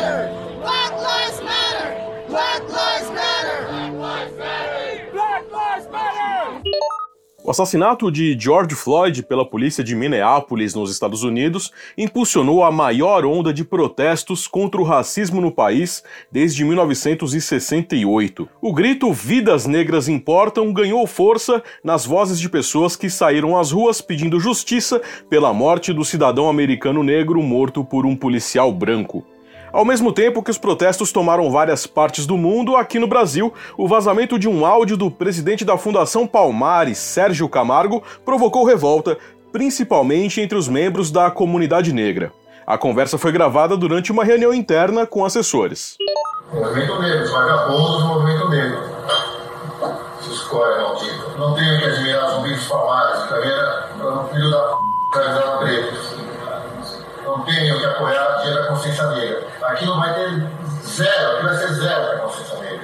matter! Black lives matter! Black lives matter! O assassinato de George Floyd pela polícia de Minneapolis, nos Estados Unidos, impulsionou a maior onda de protestos contra o racismo no país desde 1968. O grito Vidas Negras Importam ganhou força nas vozes de pessoas que saíram às ruas pedindo justiça pela morte do cidadão americano negro morto por um policial branco. Ao mesmo tempo que os protestos tomaram várias partes do mundo, aqui no Brasil, o vazamento de um áudio do presidente da Fundação Palmares, Sérgio Camargo, provocou revolta, principalmente entre os membros da comunidade negra. A conversa foi gravada durante uma reunião interna com assessores. Movimento negro, os vagabundos do movimento negro. Se escolhe, maldito. Não tenho que admirar os zumbis palmares, que era um filho da p. preto. Que apoiar da consciência negra. Aqui não vai ter zero, aqui vai ser zero da consciência negra.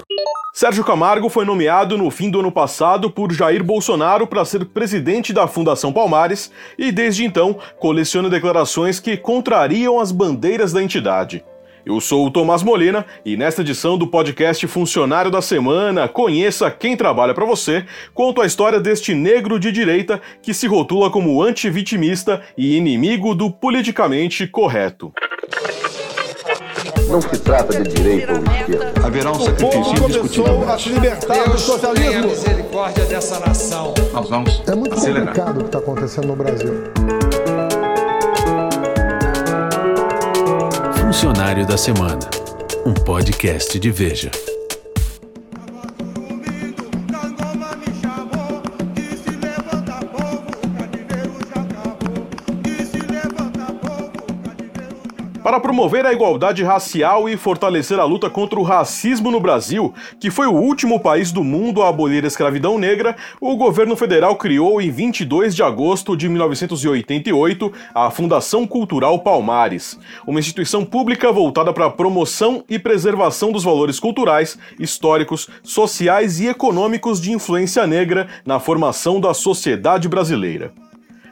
Sérgio Camargo foi nomeado no fim do ano passado por Jair Bolsonaro para ser presidente da Fundação Palmares e, desde então, coleciona declarações que contrariam as bandeiras da entidade. Eu sou o Tomás Molina e nesta edição do podcast Funcionário da Semana, conheça quem trabalha para você, conto a história deste negro de direita que se rotula como antivitimista e inimigo do politicamente correto. Não se trata de direita ou esquerda. Haverá um sacrifício indiscutível. a se libertar do Tenha socialismo. misericórdia dessa nação. Nós vamos É muito acelerar. complicado o que está acontecendo no Brasil. Funcionário da Semana, um podcast de Veja. Para promover a igualdade racial e fortalecer a luta contra o racismo no Brasil, que foi o último país do mundo a abolir a escravidão negra, o governo federal criou em 22 de agosto de 1988 a Fundação Cultural Palmares, uma instituição pública voltada para a promoção e preservação dos valores culturais, históricos, sociais e econômicos de influência negra na formação da sociedade brasileira.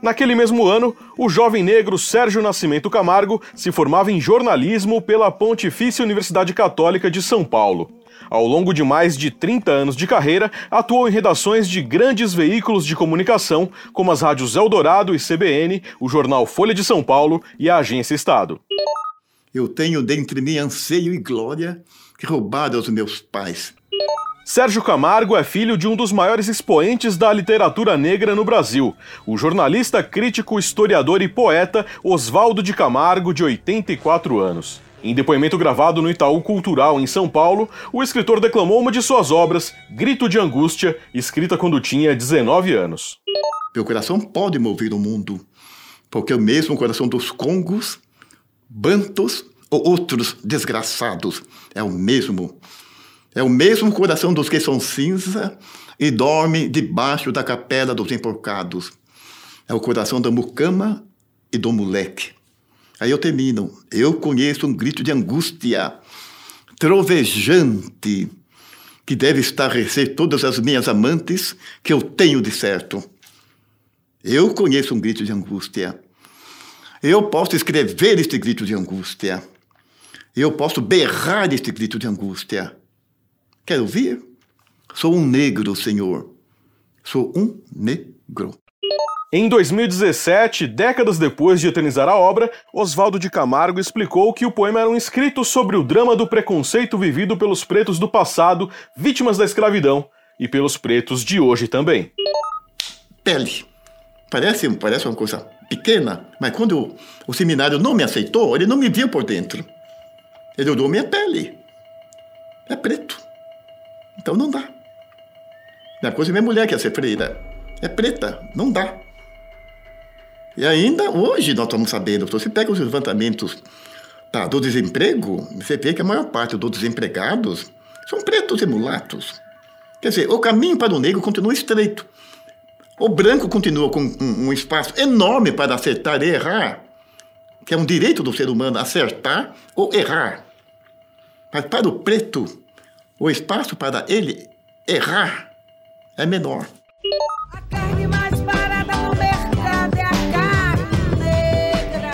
Naquele mesmo ano, o jovem negro Sérgio Nascimento Camargo se formava em jornalismo pela Pontifícia Universidade Católica de São Paulo. Ao longo de mais de 30 anos de carreira, atuou em redações de grandes veículos de comunicação, como as rádios Eldorado e CBN, o jornal Folha de São Paulo e a Agência Estado. Eu tenho dentro de mim anseio e glória que roubaram aos meus pais. Sérgio Camargo é filho de um dos maiores expoentes da literatura negra no Brasil, o jornalista, crítico, historiador e poeta Oswaldo de Camargo, de 84 anos. Em depoimento gravado no Itaú Cultural, em São Paulo, o escritor declamou uma de suas obras, Grito de Angústia, escrita quando tinha 19 anos. Meu coração pode mover o mundo, porque é o mesmo coração dos congos, bantos ou outros desgraçados é o mesmo. É o mesmo coração dos que são cinza e dormem debaixo da capela dos emporcados. É o coração da mucama e do moleque. Aí eu termino. Eu conheço um grito de angústia trovejante que deve estarrecer todas as minhas amantes que eu tenho de certo. Eu conheço um grito de angústia. Eu posso escrever este grito de angústia. Eu posso berrar este grito de angústia. Quer ouvir? Sou um negro, Senhor. Sou um negro. Em 2017, décadas depois de eternizar a obra, Oswaldo de Camargo explicou que o poema era um escrito sobre o drama do preconceito vivido pelos pretos do passado, vítimas da escravidão, e pelos pretos de hoje também. Pele. Parece, parece uma coisa pequena, mas quando o, seminário não me aceitou, ele não me viu por dentro. Ele olhou minha pele. É preto. Então não dá. Não é coisa minha mulher que é ser freira. É preta. Não dá. E ainda hoje nós estamos sabendo, você pega os levantamentos tá, do desemprego, você vê que a maior parte dos desempregados são pretos e mulatos. Quer dizer, o caminho para o negro continua estreito. O branco continua com um, um espaço enorme para acertar e errar, que é um direito do ser humano acertar ou errar. Mas para o preto, o espaço para ele errar é menor. A carne mais barata no mercado é a carne negra.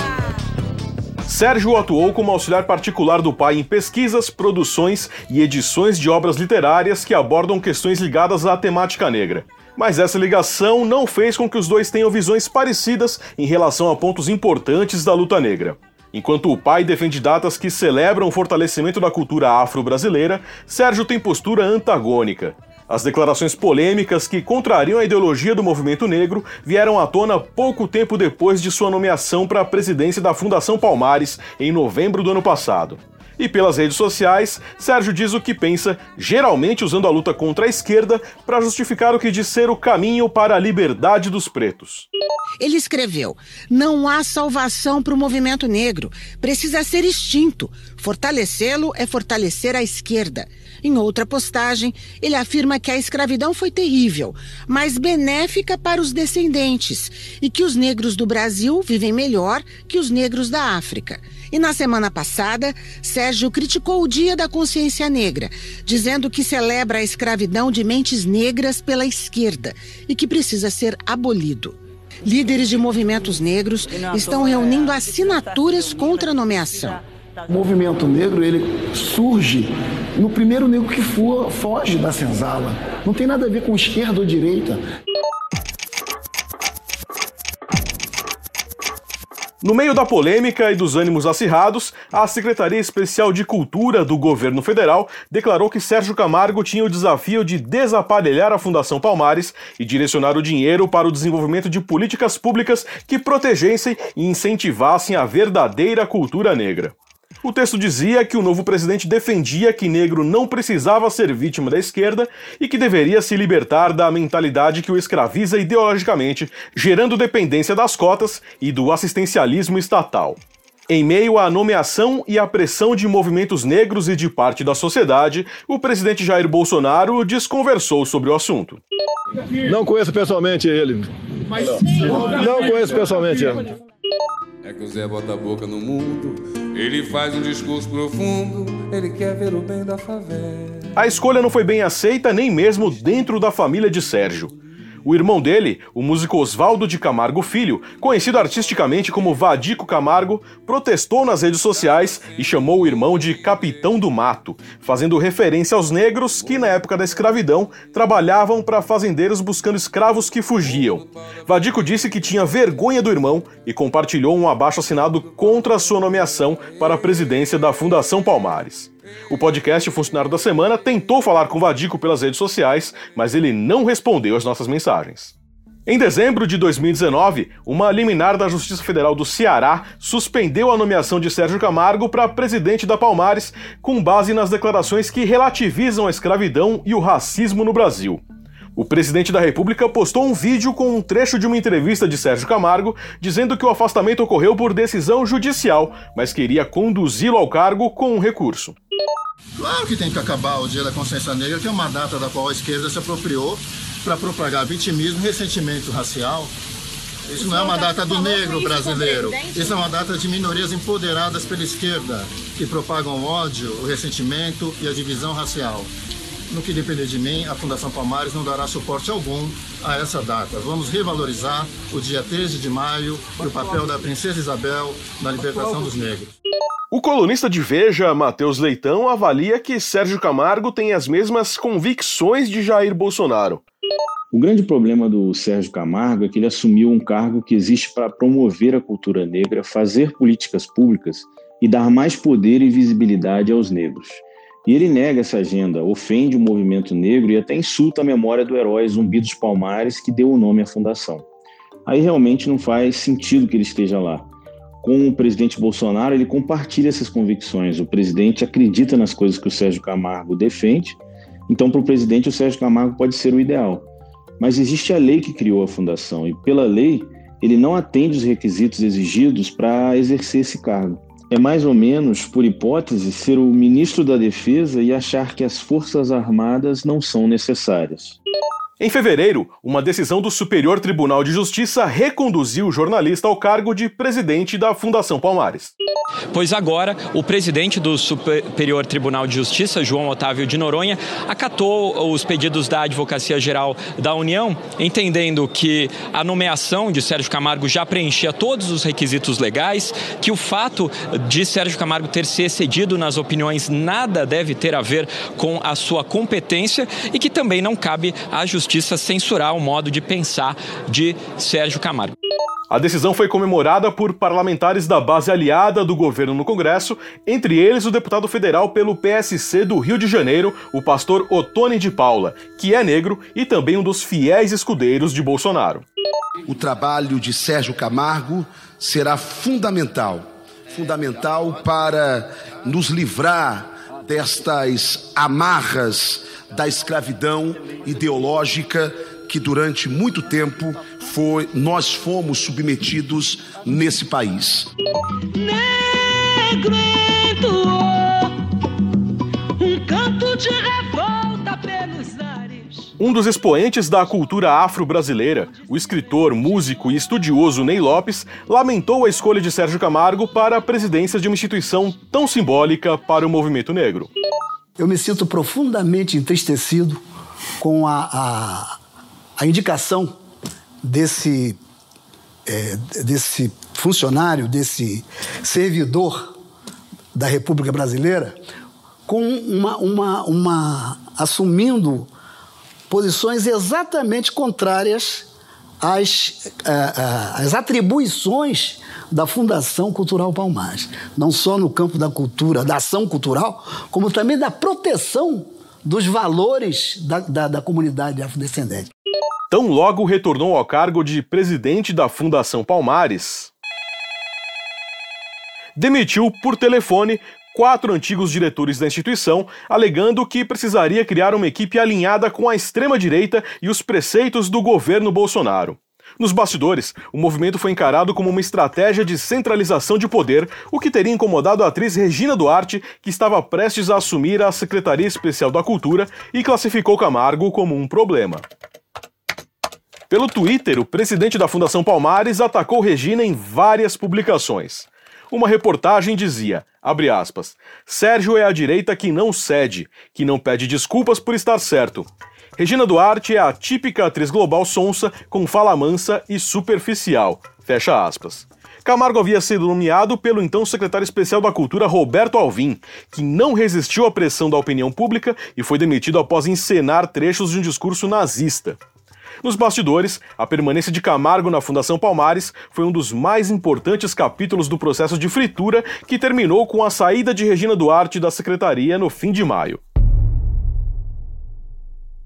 Sérgio atuou como auxiliar particular do pai em pesquisas, produções e edições de obras literárias que abordam questões ligadas à temática negra. Mas essa ligação não fez com que os dois tenham visões parecidas em relação a pontos importantes da luta negra. Enquanto o pai defende datas que celebram o fortalecimento da cultura afro-brasileira, Sérgio tem postura antagônica. As declarações polêmicas que contrariam a ideologia do movimento negro vieram à tona pouco tempo depois de sua nomeação para a presidência da Fundação Palmares em novembro do ano passado. E pelas redes sociais, Sérgio diz o que pensa, geralmente usando a luta contra a esquerda para justificar o que diz ser o caminho para a liberdade dos pretos. Ele escreveu: Não há salvação para o movimento negro. Precisa ser extinto. Fortalecê-lo é fortalecer a esquerda. Em outra postagem, ele afirma que a escravidão foi terrível, mas benéfica para os descendentes e que os negros do Brasil vivem melhor que os negros da África. E na semana passada, Sérgio criticou o Dia da Consciência Negra, dizendo que celebra a escravidão de mentes negras pela esquerda e que precisa ser abolido. Líderes de movimentos negros estão reunindo assinaturas contra a nomeação. O movimento negro ele surge no primeiro negro que for, foge da senzala. Não tem nada a ver com esquerda ou direita. No meio da polêmica e dos ânimos acirrados, a Secretaria Especial de Cultura do governo federal declarou que Sérgio Camargo tinha o desafio de desaparelhar a Fundação Palmares e direcionar o dinheiro para o desenvolvimento de políticas públicas que protegessem e incentivassem a verdadeira cultura negra. O texto dizia que o novo presidente defendia que negro não precisava ser vítima da esquerda e que deveria se libertar da mentalidade que o escraviza ideologicamente, gerando dependência das cotas e do assistencialismo estatal. Em meio à nomeação e à pressão de movimentos negros e de parte da sociedade, o presidente Jair Bolsonaro desconversou sobre o assunto. Não conheço pessoalmente ele. Não, conheço pessoalmente ele. É que o Zé bota a boca no mundo, ele faz um discurso profundo, ele quer ver o bem da favela. A escolha não foi bem aceita nem mesmo dentro da família de Sérgio. O irmão dele, o músico Oswaldo de Camargo Filho, conhecido artisticamente como Vadico Camargo, protestou nas redes sociais e chamou o irmão de Capitão do Mato, fazendo referência aos negros que, na época da escravidão, trabalhavam para fazendeiros buscando escravos que fugiam. Vadico disse que tinha vergonha do irmão e compartilhou um abaixo assinado contra a sua nomeação para a presidência da Fundação Palmares. O podcast Funcionário da Semana tentou falar com Vadico pelas redes sociais, mas ele não respondeu às nossas mensagens. Em dezembro de 2019, uma liminar da Justiça Federal do Ceará suspendeu a nomeação de Sérgio Camargo para presidente da Palmares, com base nas declarações que relativizam a escravidão e o racismo no Brasil. O presidente da República postou um vídeo com um trecho de uma entrevista de Sérgio Camargo dizendo que o afastamento ocorreu por decisão judicial, mas queria conduzi-lo ao cargo com um recurso. Claro que tem que acabar o Dia da Consciência Negra, que é uma data da qual a esquerda se apropriou para propagar vitimismo e ressentimento racial. Isso não é uma data do negro brasileiro. Isso é uma data de minorias empoderadas pela esquerda, que propagam o ódio, o ressentimento e a divisão racial. No que depender de mim, a Fundação Palmares não dará suporte algum a essa data. Vamos revalorizar o dia 13 de maio e o papel da Princesa Isabel na libertação dos negros. O colunista de Veja, Matheus Leitão, avalia que Sérgio Camargo tem as mesmas convicções de Jair Bolsonaro. O grande problema do Sérgio Camargo é que ele assumiu um cargo que existe para promover a cultura negra, fazer políticas públicas e dar mais poder e visibilidade aos negros. E ele nega essa agenda, ofende o movimento negro e até insulta a memória do herói Zumbi dos Palmares que deu o nome à fundação. Aí realmente não faz sentido que ele esteja lá. Com o presidente Bolsonaro, ele compartilha essas convicções. O presidente acredita nas coisas que o Sérgio Camargo defende, então para o presidente o Sérgio Camargo pode ser o ideal. Mas existe a lei que criou a fundação e pela lei ele não atende os requisitos exigidos para exercer esse cargo é mais ou menos, por hipótese, ser o ministro da Defesa e achar que as Forças Armadas não são necessárias. Em fevereiro, uma decisão do Superior Tribunal de Justiça reconduziu o jornalista ao cargo de presidente da Fundação Palmares. Pois agora, o presidente do Superior Tribunal de Justiça, João Otávio de Noronha, acatou os pedidos da Advocacia Geral da União, entendendo que a nomeação de Sérgio Camargo já preenchia todos os requisitos legais, que o fato de Sérgio Camargo ter se excedido nas opiniões nada deve ter a ver com a sua competência e que também não cabe à Justiça Justiça censurar o modo de pensar de Sérgio Camargo. A decisão foi comemorada por parlamentares da base aliada do governo no Congresso, entre eles o deputado federal pelo PSC do Rio de Janeiro, o pastor Otone de Paula, que é negro e também um dos fiéis escudeiros de Bolsonaro. O trabalho de Sérgio Camargo será fundamental fundamental para nos livrar destas amarras da escravidão ideológica que durante muito tempo foi, nós fomos submetidos nesse país. Negro um canto de revolta pelos ares. Um dos expoentes da cultura afro-brasileira, o escritor, músico e estudioso Ney Lopes, lamentou a escolha de Sérgio Camargo para a presidência de uma instituição tão simbólica para o movimento negro eu me sinto profundamente entristecido com a, a, a indicação desse, é, desse funcionário, desse servidor da República Brasileira, com uma, uma, uma assumindo posições exatamente contrárias às, às atribuições da Fundação Cultural Palmares, não só no campo da cultura, da ação cultural, como também da proteção dos valores da, da, da comunidade afrodescendente. Tão logo retornou ao cargo de presidente da Fundação Palmares, demitiu por telefone quatro antigos diretores da instituição, alegando que precisaria criar uma equipe alinhada com a extrema-direita e os preceitos do governo Bolsonaro. Nos bastidores, o movimento foi encarado como uma estratégia de centralização de poder, o que teria incomodado a atriz Regina Duarte, que estava prestes a assumir a Secretaria Especial da Cultura e classificou Camargo como um problema. Pelo Twitter, o presidente da Fundação Palmares atacou Regina em várias publicações. Uma reportagem dizia, aspas, Sérgio é a direita que não cede, que não pede desculpas por estar certo. Regina Duarte é a típica atriz global sonsa, com fala mansa e superficial. Fecha aspas. Camargo havia sido nomeado pelo então secretário especial da Cultura Roberto Alvim, que não resistiu à pressão da opinião pública e foi demitido após encenar trechos de um discurso nazista. Nos bastidores, a permanência de Camargo na Fundação Palmares foi um dos mais importantes capítulos do processo de fritura que terminou com a saída de Regina Duarte da secretaria no fim de maio.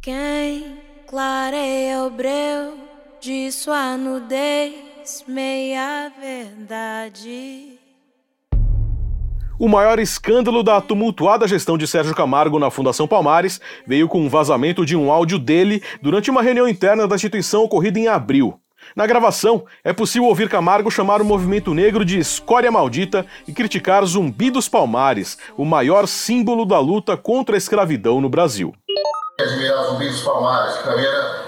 Quem clareia o breu de sua nudez, meia verdade. O maior escândalo da tumultuada gestão de Sérgio Camargo na Fundação Palmares veio com o um vazamento de um áudio dele durante uma reunião interna da instituição ocorrida em abril. Na gravação, é possível ouvir Camargo chamar o movimento negro de escória maldita e criticar Zumbi dos Palmares, o maior símbolo da luta contra a escravidão no Brasil admirar os zumbis dos palmares, que mim era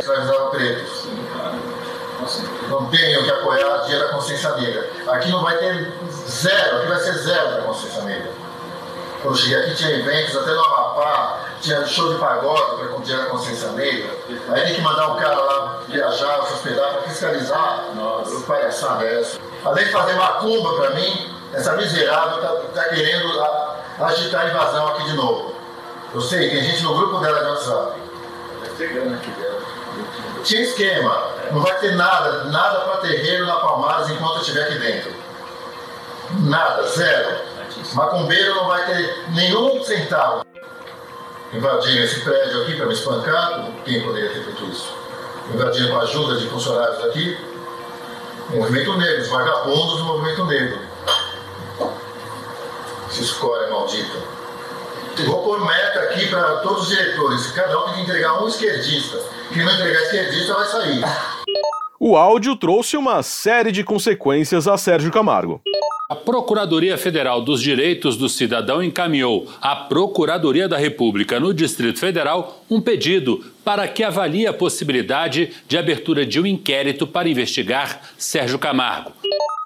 escravizar pretos. Não tenho que apoiar o dia da consciência negra. Aqui não vai ter zero, aqui vai ser zero da consciência negra. Quando eu cheguei aqui tinha eventos, até no Amapá, tinha show de pagode para o dia da consciência negra. Aí tem que mandar um cara lá viajar, se hospedar para fiscalizar. Nossa, palhaçada é essa. Além de fazer macumba para mim, essa miserável está tá querendo agitar a invasão aqui de novo. Eu sei, tem gente no grupo dela de WhatsApp. Tinha esquema. Não vai ter nada, nada para terreiro na Palmares enquanto eu estiver aqui dentro. Nada, zero. Macumbeiro não vai ter nenhum centavo. Invadiram esse prédio aqui para me espancar, quem poderia ter feito isso? Invadiram com a ajuda de funcionários aqui. Movimento negro, os vagabundos do movimento negro. Se escolhe maldita. Vou pôr meta aqui para todos os diretores. Cada um tem que entregar um esquerdista. Quem não entregar esquerdista vai sair. O áudio trouxe uma série de consequências a Sérgio Camargo. A Procuradoria Federal dos Direitos do Cidadão encaminhou à Procuradoria da República no Distrito Federal um pedido para que avalie a possibilidade de abertura de um inquérito para investigar Sérgio Camargo.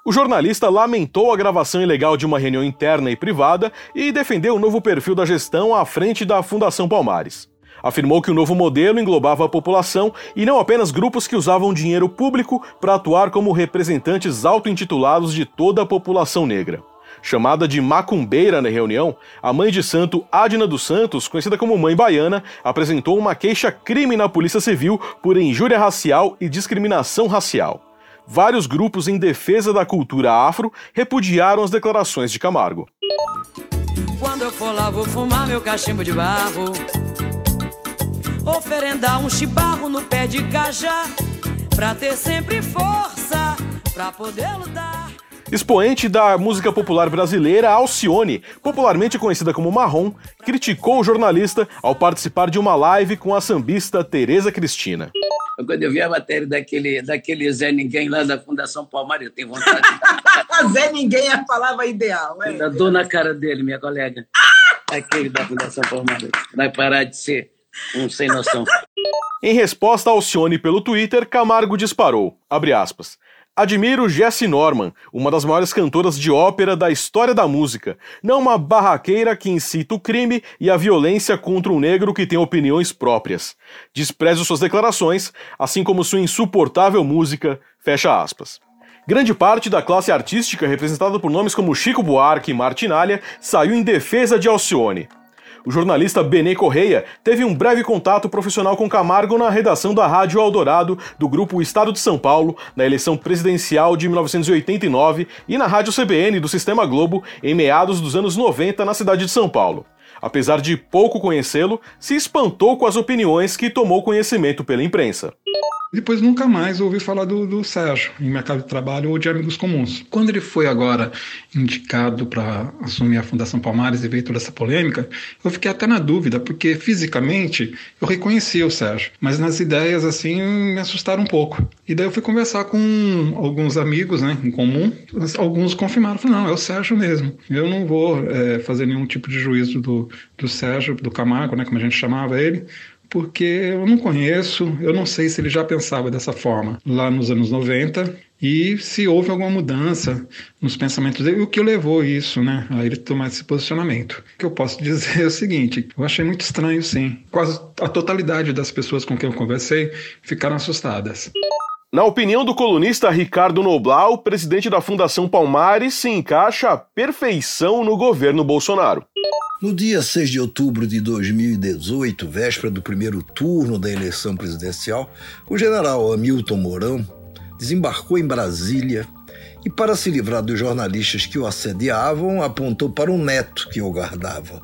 O jornalista lamentou a gravação ilegal de uma reunião interna e privada e defendeu o novo perfil da gestão à frente da Fundação Palmares. Afirmou que o novo modelo englobava a população e não apenas grupos que usavam dinheiro público para atuar como representantes auto-intitulados de toda a população negra. Chamada de macumbeira na reunião, a mãe de santo Adna dos Santos, conhecida como Mãe Baiana, apresentou uma queixa-crime na Polícia Civil por injúria racial e discriminação racial. Vários grupos em defesa da cultura afro repudiaram as declarações de Camargo. Quando eu for lá, vou fumar meu cachimbo de barro oferendar um chibarro no pé de cajá, pra ter sempre força, pra poder lutar. Expoente da música popular brasileira, Alcione, popularmente conhecida como Marrom, criticou o jornalista ao participar de uma live com a sambista Tereza Cristina. Quando eu vi a matéria daquele, daquele Zé Ninguém lá da Fundação Palmares, eu tenho vontade. Zé Ninguém é a palavra ideal, é? Eu dou na cara dele, minha colega. Aquele da Fundação Palmares. Vai parar de ser um sem noção. Em resposta ao Alcione pelo Twitter, Camargo disparou, aspas, Admiro Jessie Norman, uma das maiores cantoras de ópera da história da música, não uma barraqueira que incita o crime e a violência contra um negro que tem opiniões próprias. Desprezo suas declarações, assim como sua insuportável música, fecha aspas. Grande parte da classe artística, representada por nomes como Chico Buarque e Martinalha, saiu em defesa de Alcione. O jornalista Benê Correia teve um breve contato profissional com Camargo na redação da Rádio Eldorado do grupo Estado de São Paulo na eleição presidencial de 1989 e na Rádio CBN do Sistema Globo em meados dos anos 90 na cidade de São Paulo. Apesar de pouco conhecê-lo, se espantou com as opiniões que tomou conhecimento pela imprensa. Depois nunca mais ouvi falar do, do Sérgio em mercado de trabalho ou de amigos comuns. Quando ele foi agora indicado para assumir a Fundação Palmares e veio toda essa polêmica, eu fiquei até na dúvida, porque fisicamente eu reconhecia o Sérgio, mas nas ideias assim me assustaram um pouco. E daí eu fui conversar com alguns amigos né, em comum, alguns confirmaram, falaram, não, é o Sérgio mesmo. Eu não vou é, fazer nenhum tipo de juízo do, do Sérgio, do Camargo, né, como a gente chamava ele, porque eu não conheço, eu não sei se ele já pensava dessa forma lá nos anos 90 e se houve alguma mudança nos pensamentos dele, o que levou isso, né, a ele tomar esse posicionamento. O que eu posso dizer é o seguinte, eu achei muito estranho sim. Quase a totalidade das pessoas com quem eu conversei ficaram assustadas. Na opinião do colunista Ricardo Noblau, presidente da Fundação Palmares se encaixa à perfeição no governo Bolsonaro. No dia 6 de outubro de 2018, véspera do primeiro turno da eleição presidencial, o general Hamilton Mourão desembarcou em Brasília e, para se livrar dos jornalistas que o assediavam, apontou para um neto que o guardava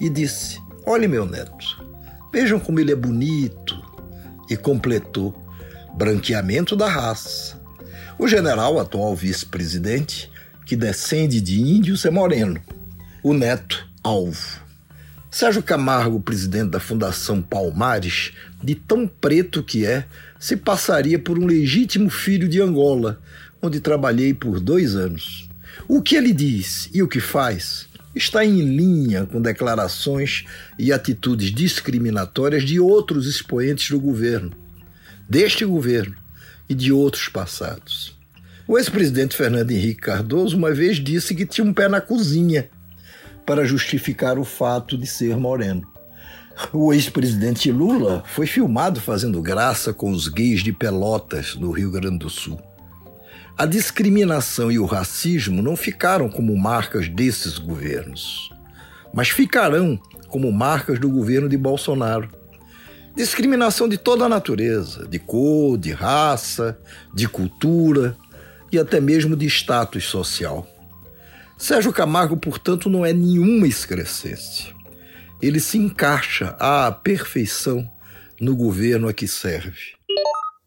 e disse: Olhe, meu neto, vejam como ele é bonito. E completou branqueamento da raça. O general, atual vice-presidente, que descende de índios, é moreno. O neto, alvo. Sérgio Camargo, presidente da Fundação Palmares, de tão preto que é, se passaria por um legítimo filho de Angola, onde trabalhei por dois anos. O que ele diz e o que faz está em linha com declarações e atitudes discriminatórias de outros expoentes do governo deste governo e de outros passados. O ex-presidente Fernando Henrique Cardoso uma vez disse que tinha um pé na cozinha para justificar o fato de ser moreno. O ex-presidente Lula foi filmado fazendo graça com os gays de Pelotas, no Rio Grande do Sul. A discriminação e o racismo não ficaram como marcas desses governos, mas ficarão como marcas do governo de Bolsonaro Discriminação de toda a natureza, de cor, de raça, de cultura e até mesmo de status social. Sérgio Camargo, portanto, não é nenhuma excrescência. Ele se encaixa à perfeição no governo a que serve.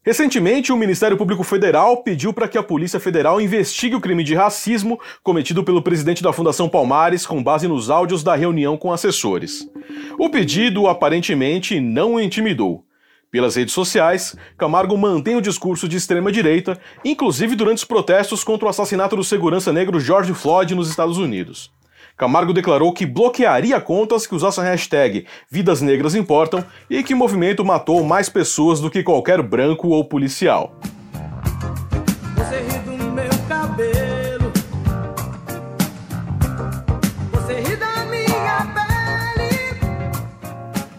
Recentemente, o Ministério Público Federal pediu para que a Polícia Federal investigue o crime de racismo cometido pelo presidente da Fundação Palmares com base nos áudios da reunião com assessores. O pedido aparentemente não o intimidou. Pelas redes sociais, Camargo mantém o discurso de extrema-direita, inclusive durante os protestos contra o assassinato do segurança negro George Floyd nos Estados Unidos. Camargo declarou que bloquearia contas que usassem a hashtag Vidas Negras Importam e que o movimento matou mais pessoas do que qualquer branco ou policial.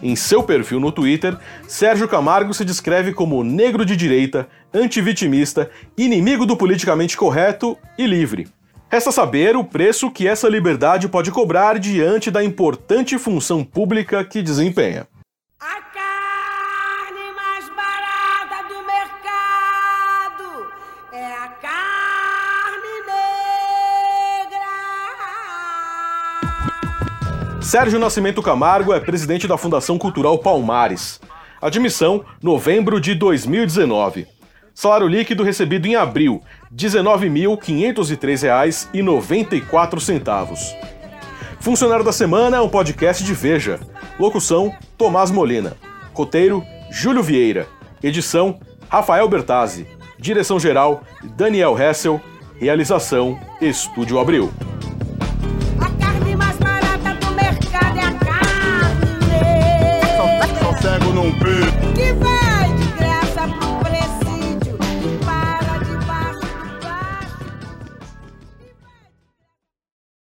Em seu perfil no Twitter, Sérgio Camargo se descreve como negro de direita, antivitimista, inimigo do politicamente correto e livre. Resta saber o preço que essa liberdade pode cobrar diante da importante função pública que desempenha. Sérgio Nascimento Camargo é presidente da Fundação Cultural Palmares. Admissão, novembro de 2019. Salário líquido recebido em abril, R$ 19.503,94. Funcionário da Semana é um podcast de Veja. Locução: Tomás Molina. Roteiro: Júlio Vieira. Edição: Rafael Bertazzi. Direção-geral: Daniel Hessel. Realização: Estúdio Abril. Do